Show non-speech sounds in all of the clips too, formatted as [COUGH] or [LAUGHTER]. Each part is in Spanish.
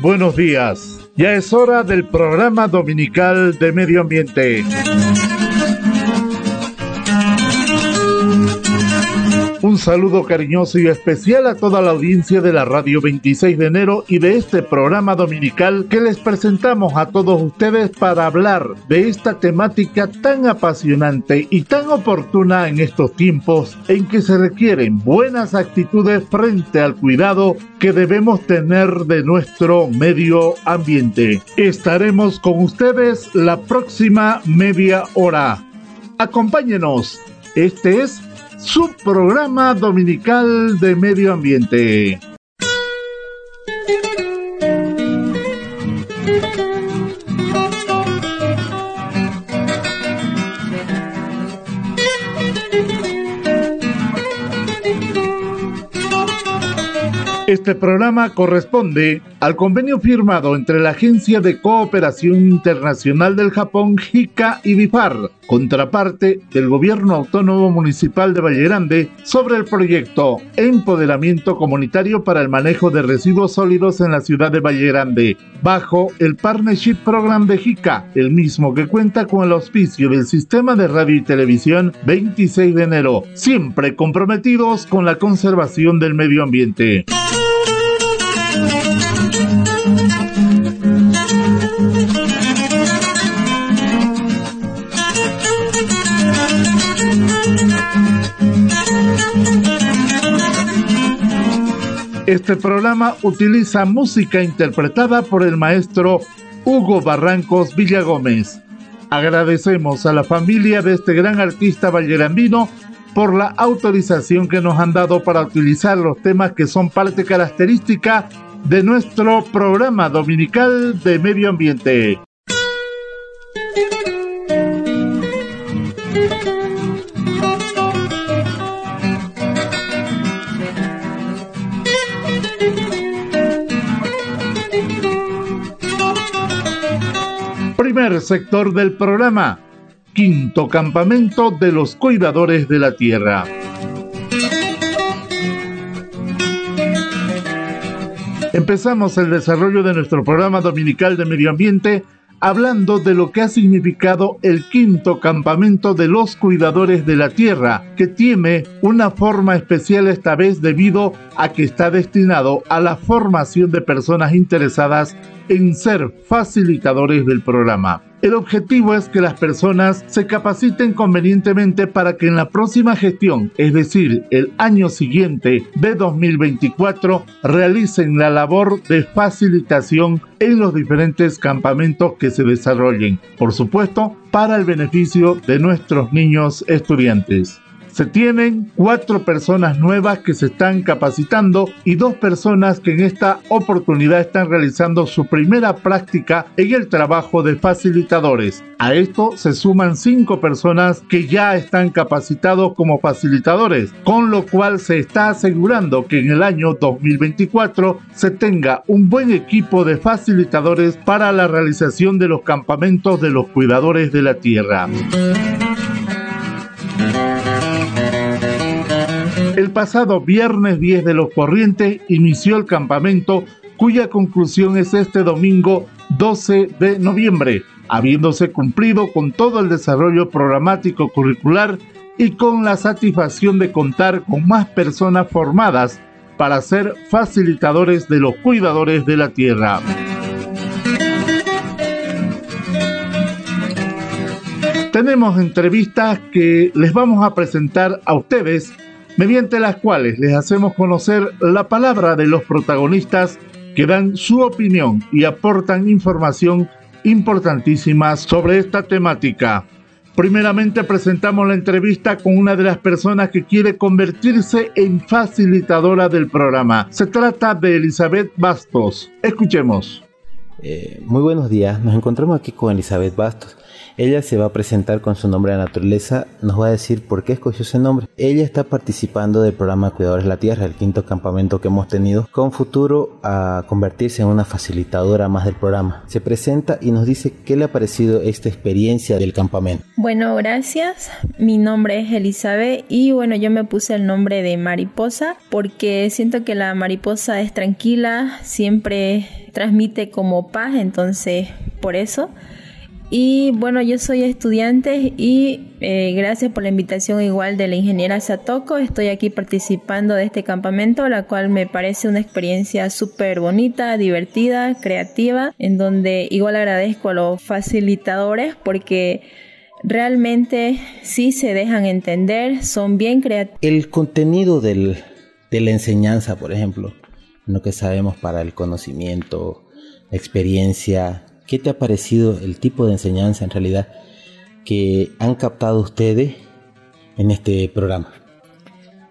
Buenos días. Ya es hora del programa dominical de medio ambiente. Un saludo cariñoso y especial a toda la audiencia de la radio 26 de enero y de este programa dominical que les presentamos a todos ustedes para hablar de esta temática tan apasionante y tan oportuna en estos tiempos en que se requieren buenas actitudes frente al cuidado que debemos tener de nuestro medio ambiente. Estaremos con ustedes la próxima media hora. Acompáñenos. Este es su programa dominical de medio ambiente. Este programa corresponde al convenio firmado entre la Agencia de Cooperación Internacional del Japón, JICA y BIFAR, contraparte del Gobierno Autónomo Municipal de Valle Grande, sobre el proyecto Empoderamiento Comunitario para el Manejo de Residuos Sólidos en la ciudad de Valle Grande, bajo el Partnership Program de JICA, el mismo que cuenta con el auspicio del Sistema de Radio y Televisión 26 de enero, siempre comprometidos con la conservación del medio ambiente. Este programa utiliza música interpretada por el maestro Hugo Barrancos Villagómez. Agradecemos a la familia de este gran artista vallerandino por la autorización que nos han dado para utilizar los temas que son parte característica de nuestro programa dominical de medio ambiente. Primer sector del programa, quinto campamento de los cuidadores de la tierra. Empezamos el desarrollo de nuestro programa dominical de medio ambiente hablando de lo que ha significado el quinto campamento de los cuidadores de la tierra, que tiene una forma especial esta vez debido a que está destinado a la formación de personas interesadas en ser facilitadores del programa. El objetivo es que las personas se capaciten convenientemente para que en la próxima gestión, es decir, el año siguiente de 2024, realicen la labor de facilitación en los diferentes campamentos que se desarrollen, por supuesto, para el beneficio de nuestros niños estudiantes. Se tienen cuatro personas nuevas que se están capacitando y dos personas que en esta oportunidad están realizando su primera práctica en el trabajo de facilitadores. A esto se suman cinco personas que ya están capacitados como facilitadores, con lo cual se está asegurando que en el año 2024 se tenga un buen equipo de facilitadores para la realización de los campamentos de los cuidadores de la tierra. El pasado viernes 10 de los Corrientes inició el campamento cuya conclusión es este domingo 12 de noviembre, habiéndose cumplido con todo el desarrollo programático curricular y con la satisfacción de contar con más personas formadas para ser facilitadores de los cuidadores de la tierra. Tenemos entrevistas que les vamos a presentar a ustedes mediante las cuales les hacemos conocer la palabra de los protagonistas que dan su opinión y aportan información importantísima sobre esta temática. Primeramente presentamos la entrevista con una de las personas que quiere convertirse en facilitadora del programa. Se trata de Elizabeth Bastos. Escuchemos. Eh, muy buenos días, nos encontramos aquí con Elizabeth Bastos. Ella se va a presentar con su nombre de naturaleza, nos va a decir por qué escogió ese nombre. Ella está participando del programa Cuidadores de la Tierra, el quinto campamento que hemos tenido, con futuro a convertirse en una facilitadora más del programa. Se presenta y nos dice qué le ha parecido esta experiencia del campamento. Bueno, gracias. Mi nombre es Elizabeth y bueno, yo me puse el nombre de mariposa porque siento que la mariposa es tranquila, siempre transmite como paz, entonces por eso. Y bueno, yo soy estudiante y eh, gracias por la invitación igual de la ingeniera Satoko. Estoy aquí participando de este campamento, la cual me parece una experiencia súper bonita, divertida, creativa, en donde igual agradezco a los facilitadores porque realmente sí se dejan entender, son bien creativos. El contenido del, de la enseñanza, por ejemplo, lo que sabemos para el conocimiento, experiencia, ¿Qué te ha parecido el tipo de enseñanza en realidad que han captado ustedes en este programa?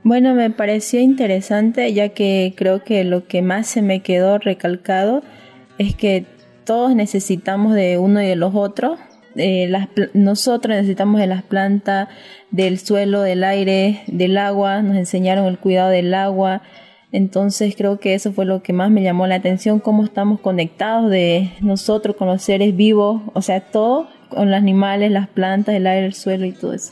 Bueno, me pareció interesante ya que creo que lo que más se me quedó recalcado es que todos necesitamos de uno y de los otros. Eh, nosotros necesitamos de las plantas, del suelo, del aire, del agua. Nos enseñaron el cuidado del agua, entonces creo que eso fue lo que más me llamó la atención, cómo estamos conectados de nosotros con los seres vivos, o sea, todo con los animales, las plantas, el aire, el suelo y todo eso.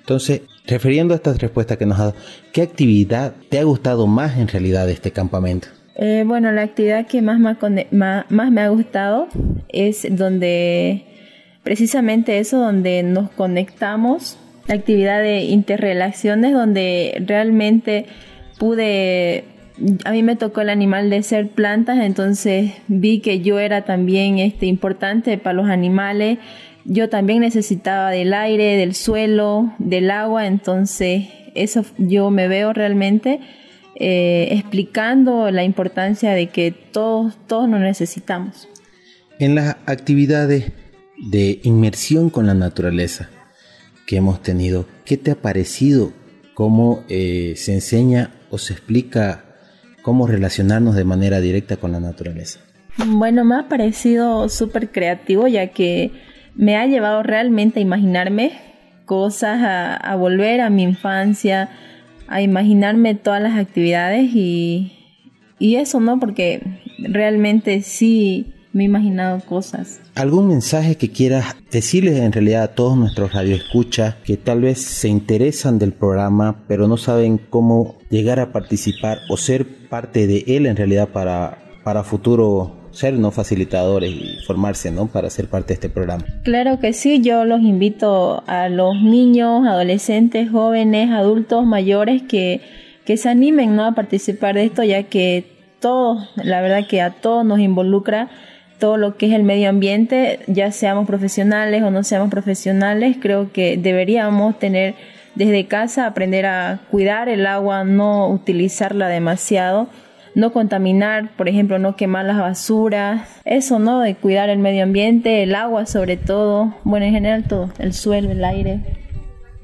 Entonces, refiriendo a estas respuestas que nos ha dado, ¿qué actividad te ha gustado más en realidad de este campamento? Eh, bueno, la actividad que más, más, más me ha gustado es donde, precisamente eso, donde nos conectamos, la actividad de interrelaciones, donde realmente pude, a mí me tocó el animal de ser plantas, entonces vi que yo era también este, importante para los animales. Yo también necesitaba del aire, del suelo, del agua, entonces eso yo me veo realmente eh, explicando la importancia de que todos, todos nos necesitamos. En las actividades de inmersión con la naturaleza que hemos tenido, ¿qué te ha parecido? ¿Cómo eh, se enseña se explica cómo relacionarnos de manera directa con la naturaleza? Bueno, me ha parecido súper creativo ya que me ha llevado realmente a imaginarme cosas, a, volver a mi infancia, a imaginarme todas las actividades y, y eso, ¿no? Porque realmente sí me he imaginado cosas. ¿Algún mensaje que quieras decirles en realidad a todos nuestros radioescuchas que tal vez se interesan del programa pero no saben cómo llegar a participar o ser parte de él en realidad para, para futuro ser no facilitadores y formarse no para ser parte de este programa claro que sí yo los invito a los niños adolescentes jóvenes adultos mayores que que se animen no a participar de esto ya que todos la verdad que a todos nos involucra todo lo que es el medio ambiente, ya seamos profesionales o no seamos profesionales, creo que deberíamos tener desde casa aprender a cuidar el agua, no utilizarla demasiado, no contaminar, por ejemplo, no quemar las basuras, eso, ¿no? De cuidar el medio ambiente, el agua sobre todo, bueno, en general todo, el suelo, el aire.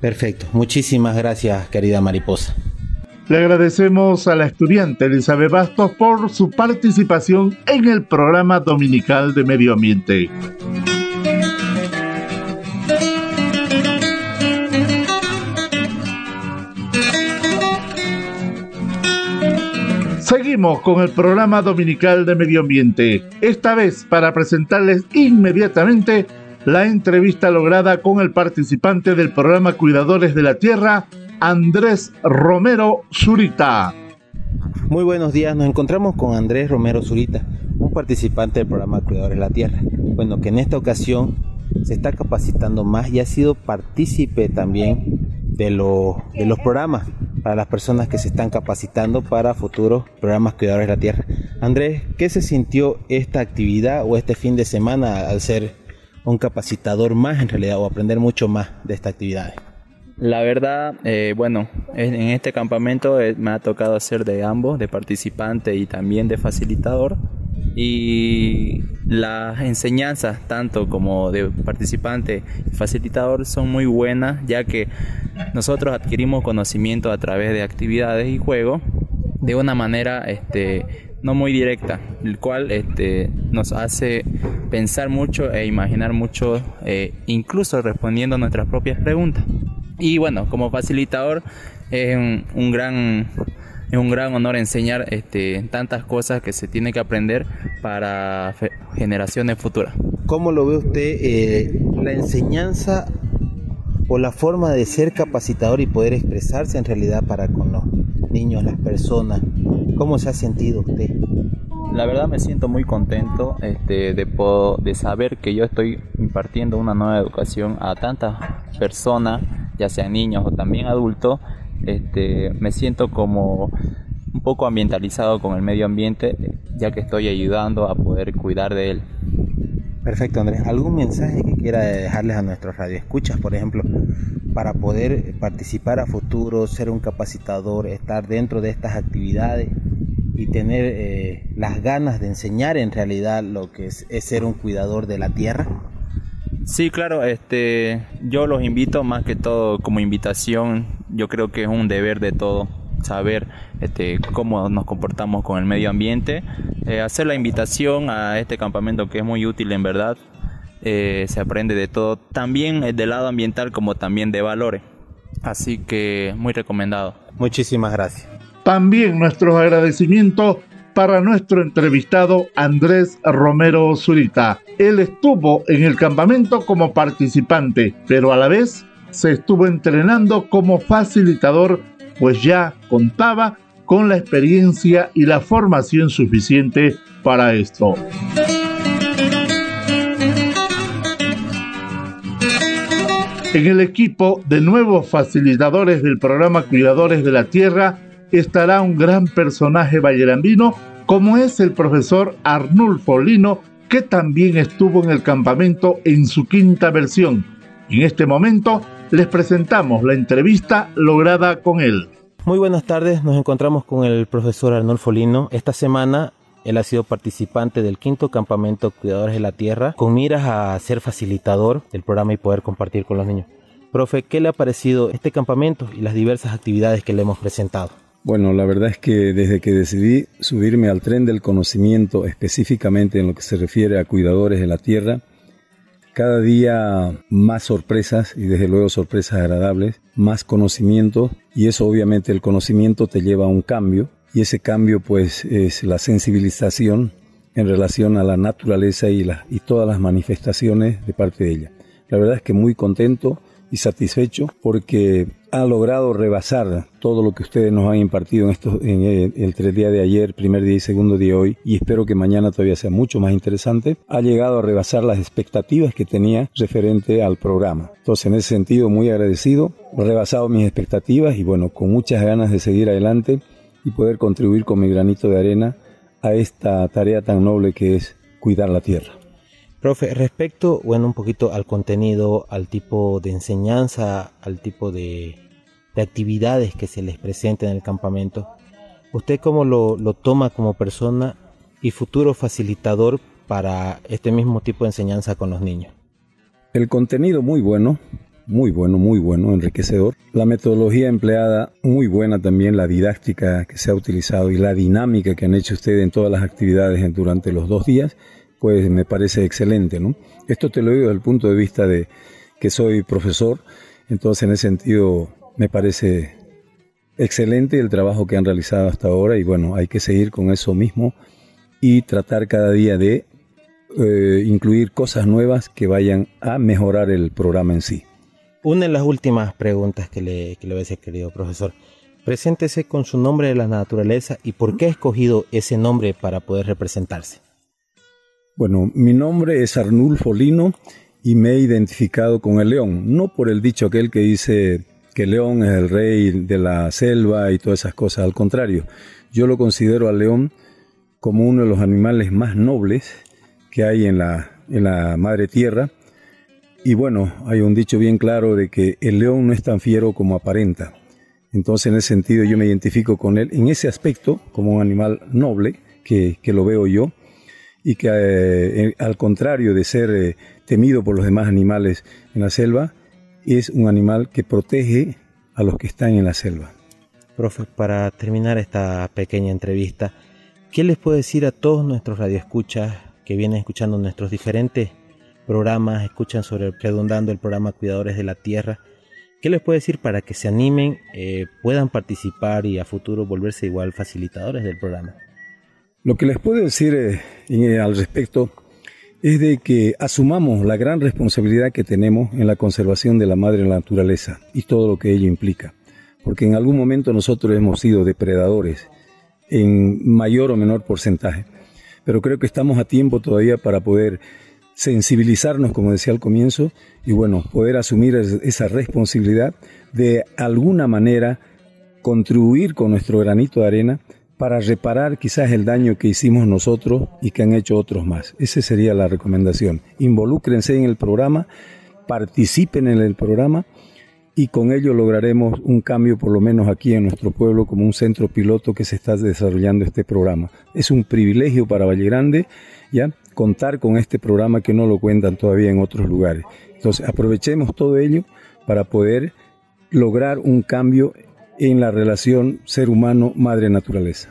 Perfecto, muchísimas gracias, querida mariposa. Le agradecemos a la estudiante Elizabeth Bastos por su participación en el programa dominical de medio ambiente. Seguimos con el programa dominical de medio ambiente, esta vez para presentarles inmediatamente la entrevista lograda con el participante del programa Cuidadores de la Tierra, Andrés Romero Zurita. Muy buenos días, nos encontramos con Andrés Romero Zurita, un participante del programa Cuidadores de la Tierra. Bueno, que en esta ocasión se está capacitando más y ha sido partícipe también de, de los programas para las personas que se están capacitando para futuros programas Cuidadores de la Tierra. Andrés, ¿qué se sintió esta actividad o este fin de semana al ser un capacitador más en realidad o aprender mucho más de esta actividad? La verdad, eh, bueno, en este campamento eh, me ha tocado hacer de ambos, de participante y también de facilitador. Y las enseñanzas, tanto como de participante y facilitador, son muy buenas, ya que nosotros adquirimos conocimiento a través de actividades y juegos de una manera este, no muy directa, el cual este, nos hace pensar mucho e imaginar mucho, eh, incluso respondiendo a nuestras propias preguntas. Y bueno, como facilitador es un, gran es un gran honor enseñar este, tantas cosas que se tiene que aprender para generaciones futuras. ¿Cómo lo ve usted eh, la enseñanza o la forma de ser capacitador y poder expresarse en realidad para con los niños, las personas? ¿Cómo se ha sentido usted? La verdad me siento muy contento este, de, de saber que yo estoy impartiendo una nueva educación a tantas personas, ya sean niños o también adultos. Este, me siento como un poco ambientalizado con el medio ambiente, ya que estoy ayudando a poder cuidar de él. Perfecto, Andrés. ¿Algún mensaje que quiera dejarles a nuestros radioescuchas, por ejemplo, para poder participar a futuro, ser un capacitador, estar dentro de estas actividades y tener eh, las ganas de enseñar en realidad lo que es, ser un cuidador de la tierra? Sí, claro, este, yo los invito más que todo como invitación, yo creo que es un deber de todo saber este, cómo nos comportamos con el medio ambiente, eh, hacer la invitación a este campamento que es muy útil en verdad, eh, se aprende de todo, también del lado ambiental como también de valores, así que muy recomendado. Muchísimas gracias. También nuestros agradecimientos para nuestro entrevistado Andrés Romero Zurita. Él estuvo en el campamento como participante, pero a la vez se estuvo entrenando como facilitador, pues ya contaba con la experiencia y la formación suficiente para esto. En el equipo de nuevos facilitadores del programa Cuidadores de la Tierra estará un gran personaje vallerambino como es el profesor Arnulfo Lino, que también estuvo en el campamento en su quinta versión. En este momento les presentamos la entrevista lograda con él. Muy buenas tardes, nos encontramos con el profesor Arnulfo Lino. Esta semana él ha sido participante del quinto campamento Cuidadores de la Tierra, con miras a ser facilitador del programa y poder compartir con los niños. Profe, ¿qué le ha parecido este campamento y las diversas actividades que le hemos presentado? Bueno, la verdad es que desde que decidí subirme al tren del conocimiento, específicamente en lo que se refiere a cuidadores de la tierra, cada día más sorpresas y desde luego sorpresas agradables, más conocimiento y eso obviamente el conocimiento te lleva a un cambio y ese cambio pues es la sensibilización en relación a la naturaleza y, y todas las manifestaciones de parte de ella. La verdad es que muy contento y satisfecho porque ha logrado rebasar todo lo que ustedes nos han impartido en, estos, en el, el día de ayer, primer día y segundo día hoy, y espero que mañana todavía sea mucho más interesante, ha llegado a rebasar las expectativas que tenía referente al programa. Entonces, en ese sentido, muy agradecido, rebasado mis expectativas y bueno, con muchas ganas de seguir adelante y poder contribuir con mi granito de arena a esta tarea tan noble que es cuidar la tierra. Profe, respecto, bueno, un poquito al contenido, al tipo de enseñanza, al tipo de, actividades que se les presenta en el campamento, ¿usted cómo lo, lo toma como persona y futuro facilitador para este mismo tipo de enseñanza con los niños? El contenido muy bueno, muy bueno, muy bueno, enriquecedor. La metodología empleada muy buena también, la didáctica que se ha utilizado y la dinámica que han hecho ustedes en todas las actividades durante los dos días pues me parece excelente, ¿no? Esto te lo digo desde el punto de vista de que soy profesor, entonces en ese sentido me parece excelente el trabajo que han realizado hasta ahora y bueno, hay que seguir con eso mismo y tratar cada día de eh, incluir cosas nuevas que vayan a mejorar el programa en sí. Una de las últimas preguntas que le, que le voy a decir, querido profesor. Preséntese con su nombre de la naturaleza y por qué ha escogido ese nombre para poder representarse. Bueno, mi nombre es Arnulfo Lino y me he identificado con el león, no por el dicho aquel que dice que el león es el rey de la selva y todas esas cosas, al contrario, yo lo considero al león como uno de los animales más nobles que hay en la, en la madre tierra. Y bueno, hay un dicho bien claro de que el león no es tan fiero como aparenta. Entonces, en ese sentido, yo me identifico con él en ese aspecto como un animal noble, que, que lo veo yo, y que eh, al contrario de ser eh, temido por los demás animales en la selva, es un animal que protege a los que están en la selva. Profe, para terminar esta pequeña entrevista, ¿qué les puedo decir a todos nuestros radioescuchas que vienen escuchando nuestros diferentes programas, escuchan sobre redundando el programa Cuidadores de la Tierra? ¿Qué les puedo decir para que se animen, eh, puedan participar y a futuro volverse igual facilitadores del programa? Lo que les puedo decir eh, al respecto es de que asumamos la gran responsabilidad que tenemos en la conservación de la madre naturaleza y todo lo que ello implica. Porque en algún momento nosotros hemos sido depredadores en mayor o menor porcentaje. Pero creo que estamos a tiempo todavía para poder sensibilizarnos, como decía al comienzo, y bueno, poder asumir esa responsabilidad de alguna manera contribuir con nuestro granito de arena para reparar quizás el daño que hicimos nosotros y que han hecho otros más. Esa sería la recomendación. Involúcrense en el programa, participen en el programa y con ello lograremos un cambio por lo menos aquí en nuestro pueblo como un centro piloto que se está desarrollando este programa. Es un privilegio para Valle Grande ya contar con este programa que no lo cuentan todavía en otros lugares. Entonces aprovechemos todo ello para poder lograr un cambio en la relación ser humano-madre naturaleza.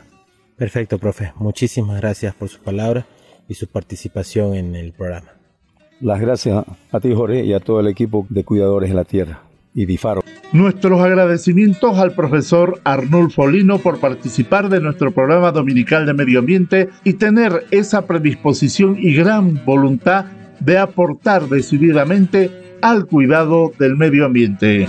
Perfecto, profe. Muchísimas gracias por su palabra y su participación en el programa. Las gracias a ti, Jorge, y a todo el equipo de Cuidadores de la Tierra y DIFARO. Nuestros agradecimientos al profesor Arnulfo Lino por participar de nuestro programa dominical de medio ambiente y tener esa predisposición y gran voluntad de aportar decididamente al cuidado del medio ambiente.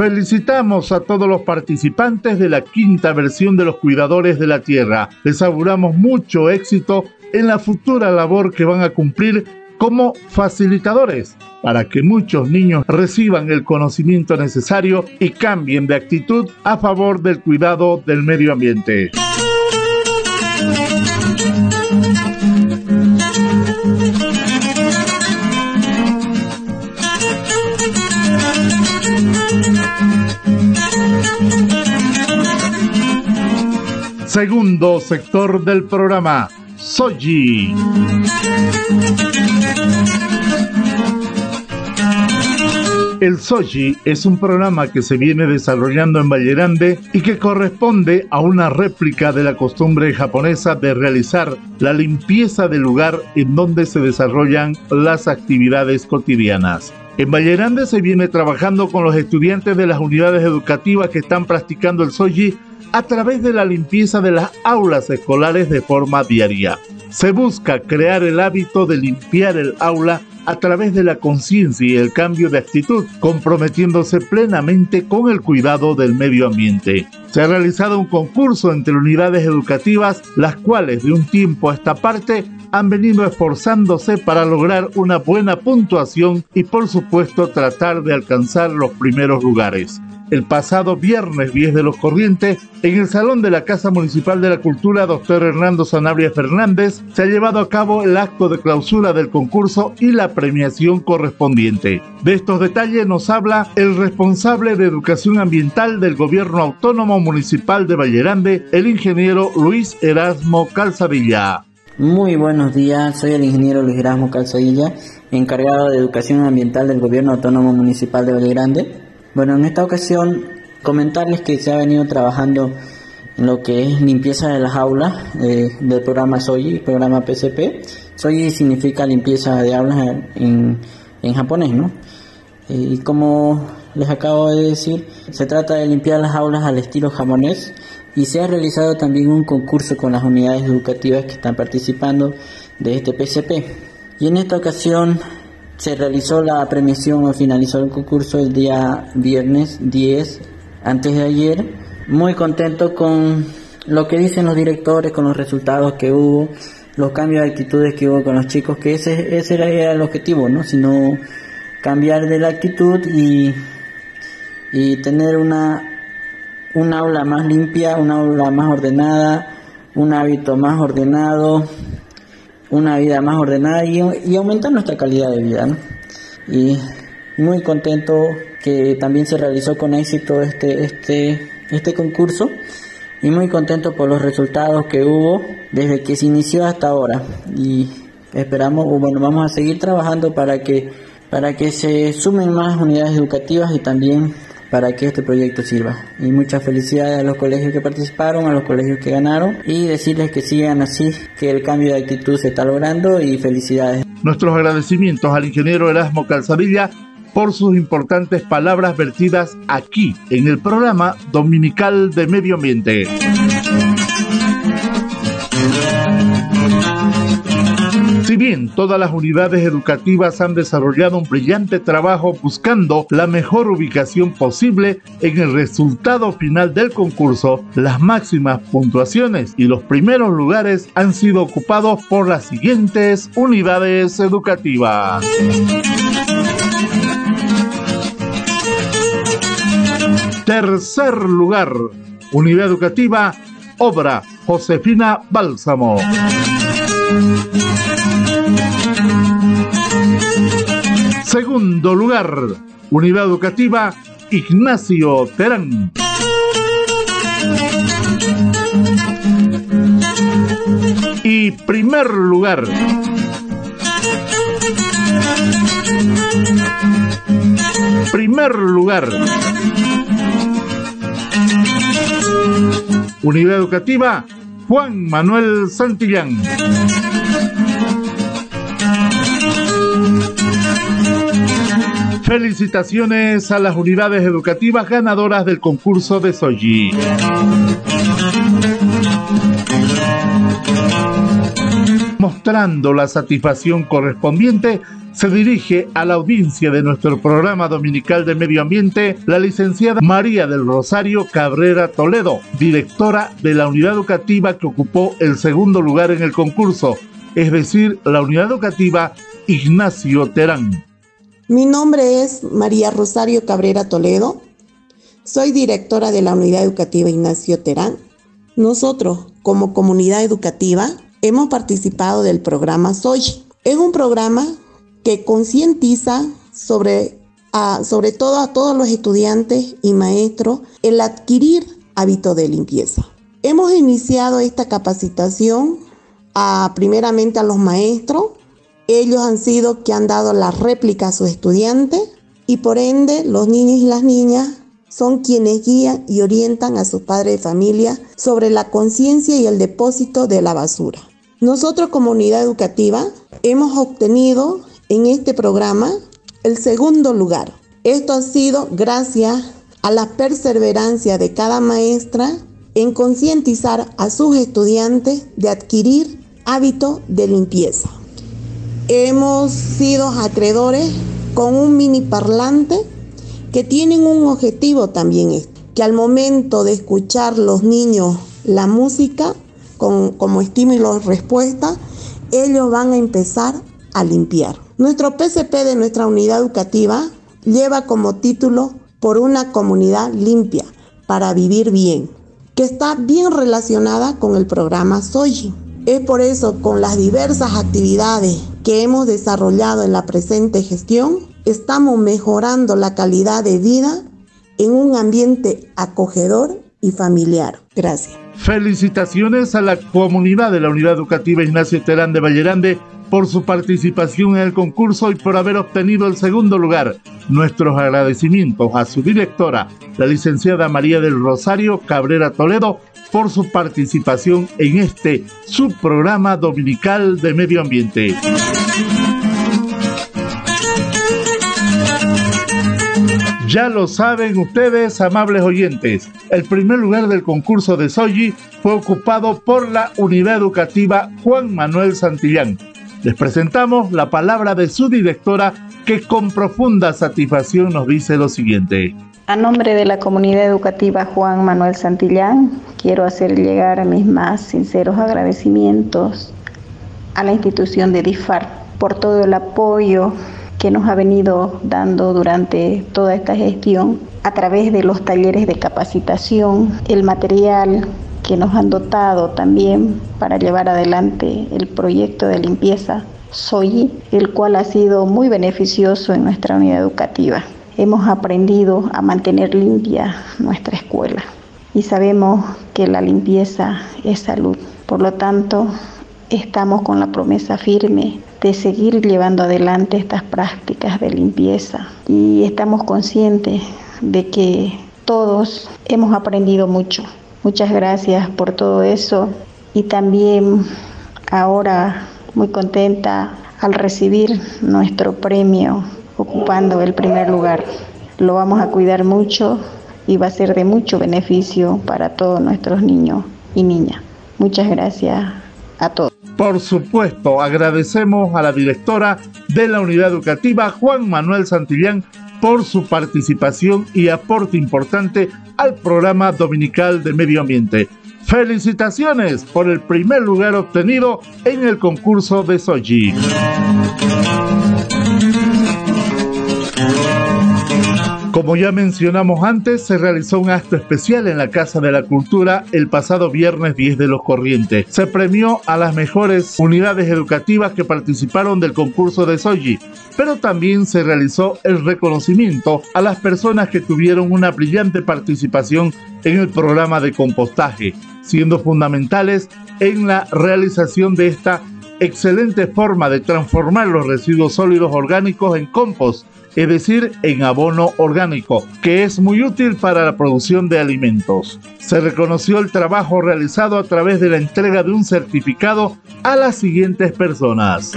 Felicitamos a todos los participantes de la quinta versión de los Cuidadores de la Tierra. Les auguramos mucho éxito en la futura labor que van a cumplir como facilitadores para que muchos niños reciban el conocimiento necesario y cambien de actitud a favor del cuidado del medio ambiente. Segundo sector del programa, Soji. El Soji es un programa que se viene desarrollando en Vallerande y que corresponde a una réplica de la costumbre japonesa de realizar la limpieza del lugar en donde se desarrollan las actividades cotidianas. En Vallerande se viene trabajando con los estudiantes de las unidades educativas que están practicando el Soji a través de la limpieza de las aulas escolares de forma diaria. Se busca crear el hábito de limpiar el aula a través de la conciencia y el cambio de actitud, comprometiéndose plenamente con el cuidado del medio ambiente. Se ha realizado un concurso entre unidades educativas, las cuales de un tiempo a esta parte han venido esforzándose para lograr una buena puntuación y por supuesto tratar de alcanzar los primeros lugares el pasado viernes 10 de los Corrientes, en el Salón de la Casa Municipal de la Cultura, doctor Hernando Sanabria Fernández, se ha llevado a cabo el acto de clausura del concurso y la premiación correspondiente. De estos detalles nos habla el responsable de Educación Ambiental del Gobierno Autónomo Municipal de Vallerande, el ingeniero Luis Erasmo Calzadilla. Muy buenos días, soy el ingeniero Luis Erasmo Calzadilla, encargado de Educación Ambiental del Gobierno Autónomo Municipal de Vallerande. Bueno, en esta ocasión comentarles que se ha venido trabajando en lo que es limpieza de las aulas eh, del programa SOYI, programa PCP. SOYI significa limpieza de aulas en, en japonés, ¿no? Eh, y como les acabo de decir, se trata de limpiar las aulas al estilo japonés y se ha realizado también un concurso con las unidades educativas que están participando de este PCP. Y en esta ocasión se realizó la premiación o finalizó el concurso el día viernes 10, antes de ayer. Muy contento con lo que dicen los directores, con los resultados que hubo, los cambios de actitudes que hubo con los chicos, que ese, ese era el objetivo, ¿no? Sino cambiar de la actitud y, y tener una, un aula más limpia, un aula más ordenada, un hábito más ordenado, una vida más ordenada y, y aumentar nuestra calidad de vida. Y muy contento que también se realizó con éxito este, este, este concurso y muy contento por los resultados que hubo desde que se inició hasta ahora y esperamos bueno vamos a seguir trabajando para que para que se sumen más unidades educativas y también para que este proyecto sirva. Y muchas felicidades a los colegios que participaron, a los colegios que ganaron y decirles que sigan así, que el cambio de actitud se está logrando y felicidades. Nuestros agradecimientos al ingeniero Erasmo Calzadilla por sus importantes palabras vertidas aquí en el programa dominical de medio ambiente. Si bien todas las unidades educativas han desarrollado un brillante trabajo buscando la mejor ubicación posible en el resultado final del concurso, las máximas puntuaciones y los primeros lugares han sido ocupados por las siguientes unidades educativas. Tercer lugar, Unidad Educativa Obra Josefina Bálsamo. Segundo lugar, Unidad Educativa Ignacio Terán. Y primer lugar, primer lugar, Unidad Educativa Juan Manuel Santillán. Felicitaciones a las unidades educativas ganadoras del concurso de Soji. La satisfacción correspondiente, se dirige a la audiencia de nuestro programa dominical de medio ambiente la licenciada María del Rosario Cabrera Toledo, directora de la unidad educativa que ocupó el segundo lugar en el concurso, es decir, la unidad educativa Ignacio Terán. Mi nombre es María Rosario Cabrera Toledo. Soy directora de la Unidad Educativa Ignacio Terán. Nosotros, como comunidad educativa, hemos participado del programa Soy. Es un programa que concientiza sobre, sobre todo a todos los estudiantes y maestros el adquirir hábito de limpieza. Hemos iniciado esta capacitación a, primeramente a los maestros ellos han sido que han dado la réplica a sus estudiantes y por ende los niños y las niñas son quienes guían y orientan a sus padres de familia sobre la conciencia y el depósito de la basura. Nosotros como unidad educativa hemos obtenido en este programa el segundo lugar. Esto ha sido gracias a la perseverancia de cada maestra en concientizar a sus estudiantes de adquirir hábito de limpieza hemos sido acreedores con un mini parlante que tienen un objetivo también, que al momento de escuchar los niños la música con, como estímulo respuesta, ellos van a empezar a limpiar. Nuestro PCP de nuestra unidad educativa lleva como título Por una comunidad limpia para vivir bien, que está bien relacionada con el programa Soji. Es por eso con las diversas actividades que hemos desarrollado en la presente gestión, estamos mejorando la calidad de vida en un ambiente acogedor y familiar. Gracias. Felicitaciones a la comunidad de la Unidad Educativa Ignacio Terán de Vallerande por su participación en el concurso y por haber obtenido el segundo lugar. Nuestros agradecimientos a su directora, la licenciada María del Rosario Cabrera Toledo, por su participación en este subprograma dominical de medio ambiente. Ya lo saben ustedes, amables oyentes, el primer lugar del concurso de Soji fue ocupado por la unidad educativa Juan Manuel Santillán. Les presentamos la palabra de su directora que con profunda satisfacción nos dice lo siguiente. A nombre de la comunidad educativa Juan Manuel Santillán, quiero hacer llegar mis más sinceros agradecimientos a la institución de DIFAR por todo el apoyo que nos ha venido dando durante toda esta gestión a través de los talleres de capacitación, el material que nos han dotado también para llevar adelante el proyecto de limpieza SOI, el cual ha sido muy beneficioso en nuestra unidad educativa hemos aprendido a mantener limpia nuestra escuela y sabemos que la limpieza es salud. Por lo tanto, estamos con la promesa firme de seguir llevando adelante estas prácticas de limpieza y estamos conscientes de que todos hemos aprendido mucho. Muchas gracias por todo eso y también ahora muy contenta al recibir nuestro premio ocupando el primer lugar. Lo vamos a cuidar mucho y va a ser de mucho beneficio para todos nuestros niños y niñas. Muchas gracias a todos. Por supuesto, agradecemos a la directora de la unidad educativa, Juan Manuel Santillán, por su participación y aporte importante al programa dominical de medio ambiente. Felicitaciones por el primer lugar obtenido en el concurso de Soji. Como ya mencionamos antes, se realizó un acto especial en la Casa de la Cultura el pasado viernes 10 de los Corrientes. Se premió a las mejores unidades educativas que participaron del concurso de Soji, pero también se realizó el reconocimiento a las personas que tuvieron una brillante participación en el programa de compostaje, siendo fundamentales en la realización de esta excelente forma de transformar los residuos sólidos orgánicos en compost es decir, en abono orgánico, que es muy útil para la producción de alimentos. Se reconoció el trabajo realizado a través de la entrega de un certificado a las siguientes personas.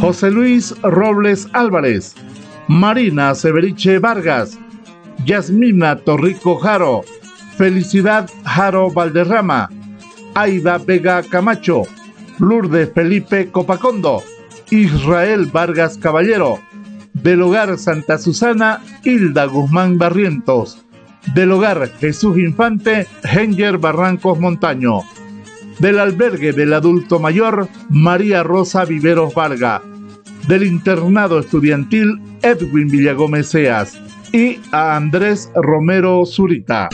José Luis Robles Álvarez, Marina Severiche Vargas, Yasmina Torrico Jaro, Felicidad Jaro Valderrama, Aida Vega Camacho, Lourdes Felipe Copacondo, Israel Vargas Caballero, del Hogar Santa Susana, Hilda Guzmán Barrientos, del Hogar Jesús Infante, Henger Barrancos Montaño, del Albergue del Adulto Mayor, María Rosa Viveros Varga, del Internado Estudiantil, Edwin Villagómez Seas, y a Andrés Romero Zurita.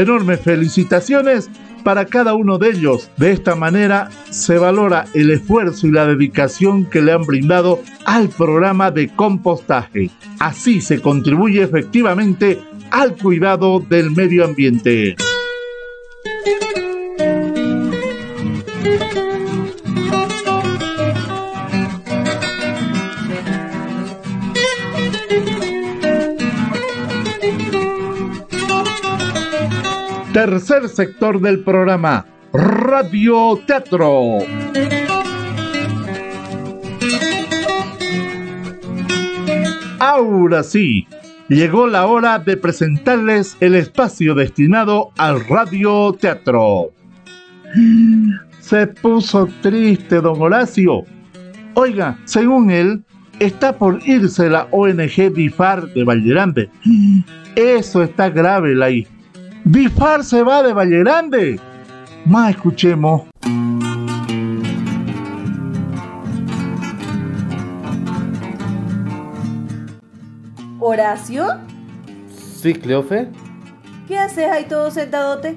Enormes felicitaciones para cada uno de ellos. De esta manera se valora el esfuerzo y la dedicación que le han brindado al programa de compostaje. Así se contribuye efectivamente al cuidado del medio ambiente. Tercer sector del programa, Radio Teatro. Ahora sí, llegó la hora de presentarles el espacio destinado al Radio Teatro. Se puso triste, don Horacio. Oiga, según él, está por irse la ONG DIFAR de Vallerande. Eso está grave, la Bifar se va de Valle Grande. Más escuchemos. ¿Horacio? Sí, Cleofe. ¿Qué haces ahí todo sentadote?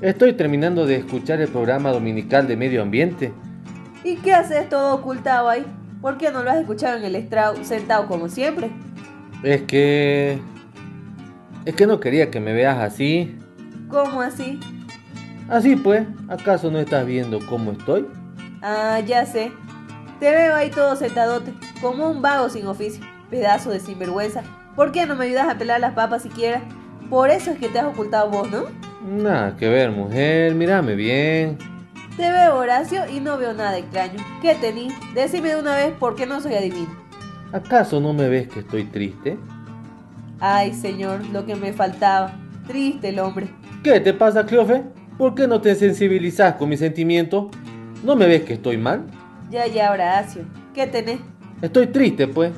Estoy terminando de escuchar el programa dominical de medio ambiente. ¿Y qué haces todo ocultado ahí? ¿Por qué no lo has escuchado en el estrado sentado como siempre? Es que es que no quería que me veas así. ¿Cómo así? Así pues, ¿acaso no estás viendo cómo estoy? Ah, ya sé. Te veo ahí todo sentadote, como un vago sin oficio, pedazo de sinvergüenza. ¿Por qué no me ayudas a pelar las papas siquiera? Por eso es que te has ocultado vos, ¿no? Nada que ver, mujer, mírame bien. Te veo, Horacio, y no veo nada extraño. ¿Qué tení? Decime de una vez por qué no soy adivino. ¿Acaso no me ves que estoy triste? Ay, señor, lo que me faltaba. Triste el hombre. ¿Qué te pasa, Cleofe? ¿Por qué no te sensibilizas con mi sentimiento? ¿No me ves que estoy mal? Ya, ya, Horacio. ¿Qué tenés? Estoy triste, pues.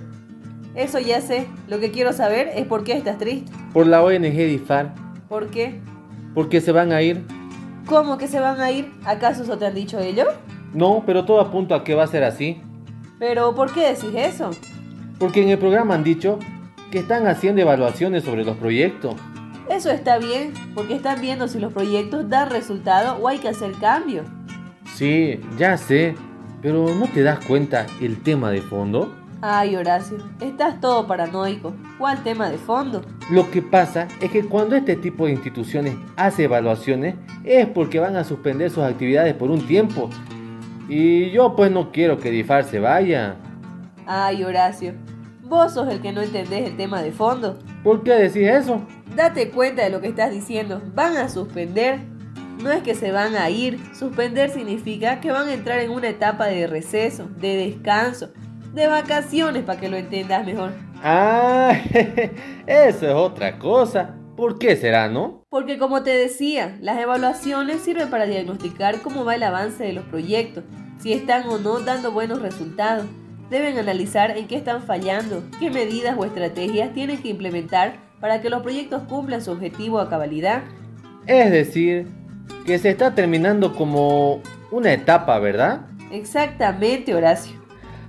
Eso ya sé. Lo que quiero saber es por qué estás triste. Por la ONG DIFAR. ¿Por qué? Porque se van a ir. ¿Cómo que se van a ir? ¿Acaso eso te han dicho ellos? No, pero todo apunta a que va a ser así. ¿Pero por qué decís eso? Porque en el programa han dicho que están haciendo evaluaciones sobre los proyectos. Eso está bien, porque están viendo si los proyectos dan resultado o hay que hacer cambios. Sí, ya sé, pero ¿no te das cuenta el tema de fondo? Ay, Horacio, estás todo paranoico. ¿Cuál tema de fondo? Lo que pasa es que cuando este tipo de instituciones hace evaluaciones es porque van a suspender sus actividades por un tiempo. Y yo pues no quiero que DIFAR se vaya. Ay, Horacio, vos sos el que no entendés el tema de fondo. ¿Por qué decís eso? Date cuenta de lo que estás diciendo. Van a suspender. No es que se van a ir. Suspender significa que van a entrar en una etapa de receso, de descanso, de vacaciones para que lo entiendas mejor. Ah, [LAUGHS] eso es otra cosa. ¿Por qué será, no? Porque como te decía, las evaluaciones sirven para diagnosticar cómo va el avance de los proyectos, si están o no dando buenos resultados. Deben analizar en qué están fallando, qué medidas o estrategias tienen que implementar para que los proyectos cumplan su objetivo a cabalidad. Es decir, que se está terminando como una etapa, ¿verdad? Exactamente, Horacio.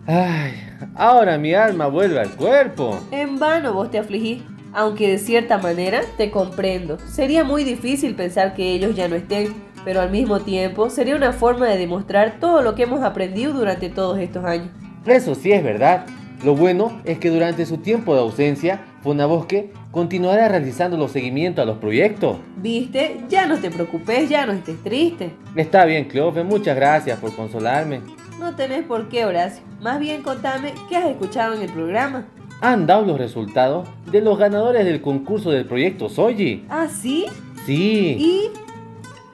Ay, ahora mi alma vuelve al cuerpo. En vano vos te afligís, aunque de cierta manera te comprendo. Sería muy difícil pensar que ellos ya no estén, pero al mismo tiempo sería una forma de demostrar todo lo que hemos aprendido durante todos estos años. Eso sí es verdad. Lo bueno es que durante su tiempo de ausencia, Fonabosque continuará realizando los seguimientos a los proyectos. ¿Viste? Ya no te preocupes, ya no estés triste. Está bien, Cleofe, muchas gracias por consolarme. No tenés por qué, Horacio. Más bien contame qué has escuchado en el programa. Han dado los resultados de los ganadores del concurso del proyecto Soji. ¿Ah, sí? Sí.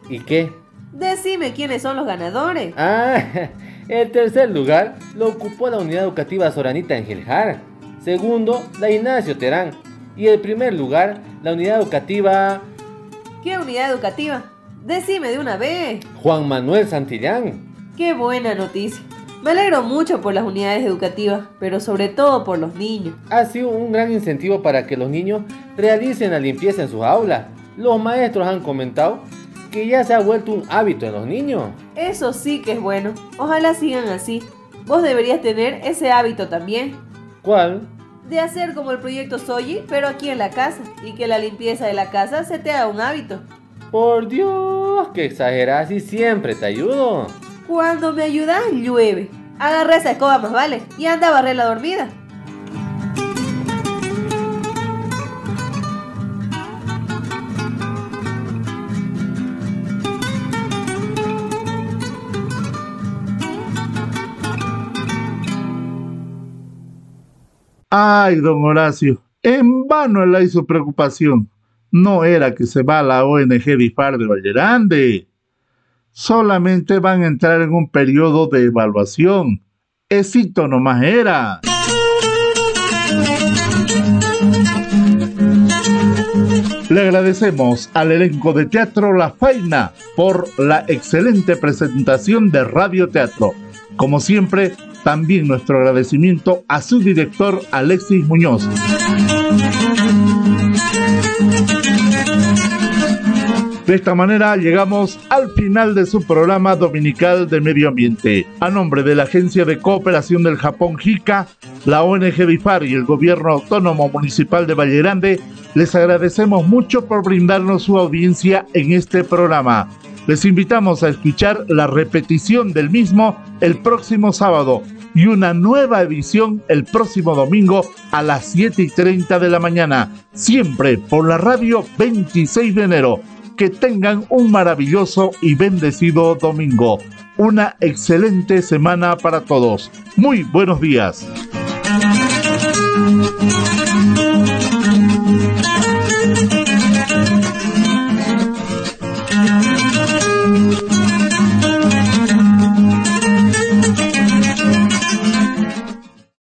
¿Y? ¿Y qué? Decime quiénes son los ganadores. Ah, [LAUGHS] el tercer lugar lo ocupó la unidad educativa Soranita Engeljar. Segundo, la Ignacio Terán. Y el primer lugar, la unidad educativa... ¿Qué unidad educativa? Decime de una vez. Juan Manuel Santillán. Qué buena noticia. Me alegro mucho por las unidades educativas, pero sobre todo por los niños. Ha sido un gran incentivo para que los niños realicen la limpieza en sus aulas. Los maestros han comentado que ya se ha vuelto un hábito en los niños. Eso sí que es bueno. Ojalá sigan así. Vos deberías tener ese hábito también. ¿Cuál? De hacer como el proyecto Soyi, pero aquí en la casa. Y que la limpieza de la casa se te haga un hábito. Por Dios, que exageras y siempre te ayudo. Cuando me ayudas, llueve. Agarra esa escoba más vale y anda a barrer la dormida. Ay, don Horacio, en vano hay su preocupación. No era que se va la ONG Difar de Vallerande. Solamente van a entrar en un periodo de evaluación. Éxito nomás era. Le agradecemos al elenco de Teatro La Faina por la excelente presentación de Radio Teatro. Como siempre, también nuestro agradecimiento a su director Alexis Muñoz. De esta manera llegamos al final de su programa dominical de medio ambiente. A nombre de la Agencia de Cooperación del Japón JICA, la ONG BIFAR y el Gobierno Autónomo Municipal de Valle Grande, les agradecemos mucho por brindarnos su audiencia en este programa. Les invitamos a escuchar la repetición del mismo el próximo sábado y una nueva edición el próximo domingo a las 7 y 30 de la mañana, siempre por la radio 26 de enero. Que tengan un maravilloso y bendecido domingo. Una excelente semana para todos. Muy buenos días.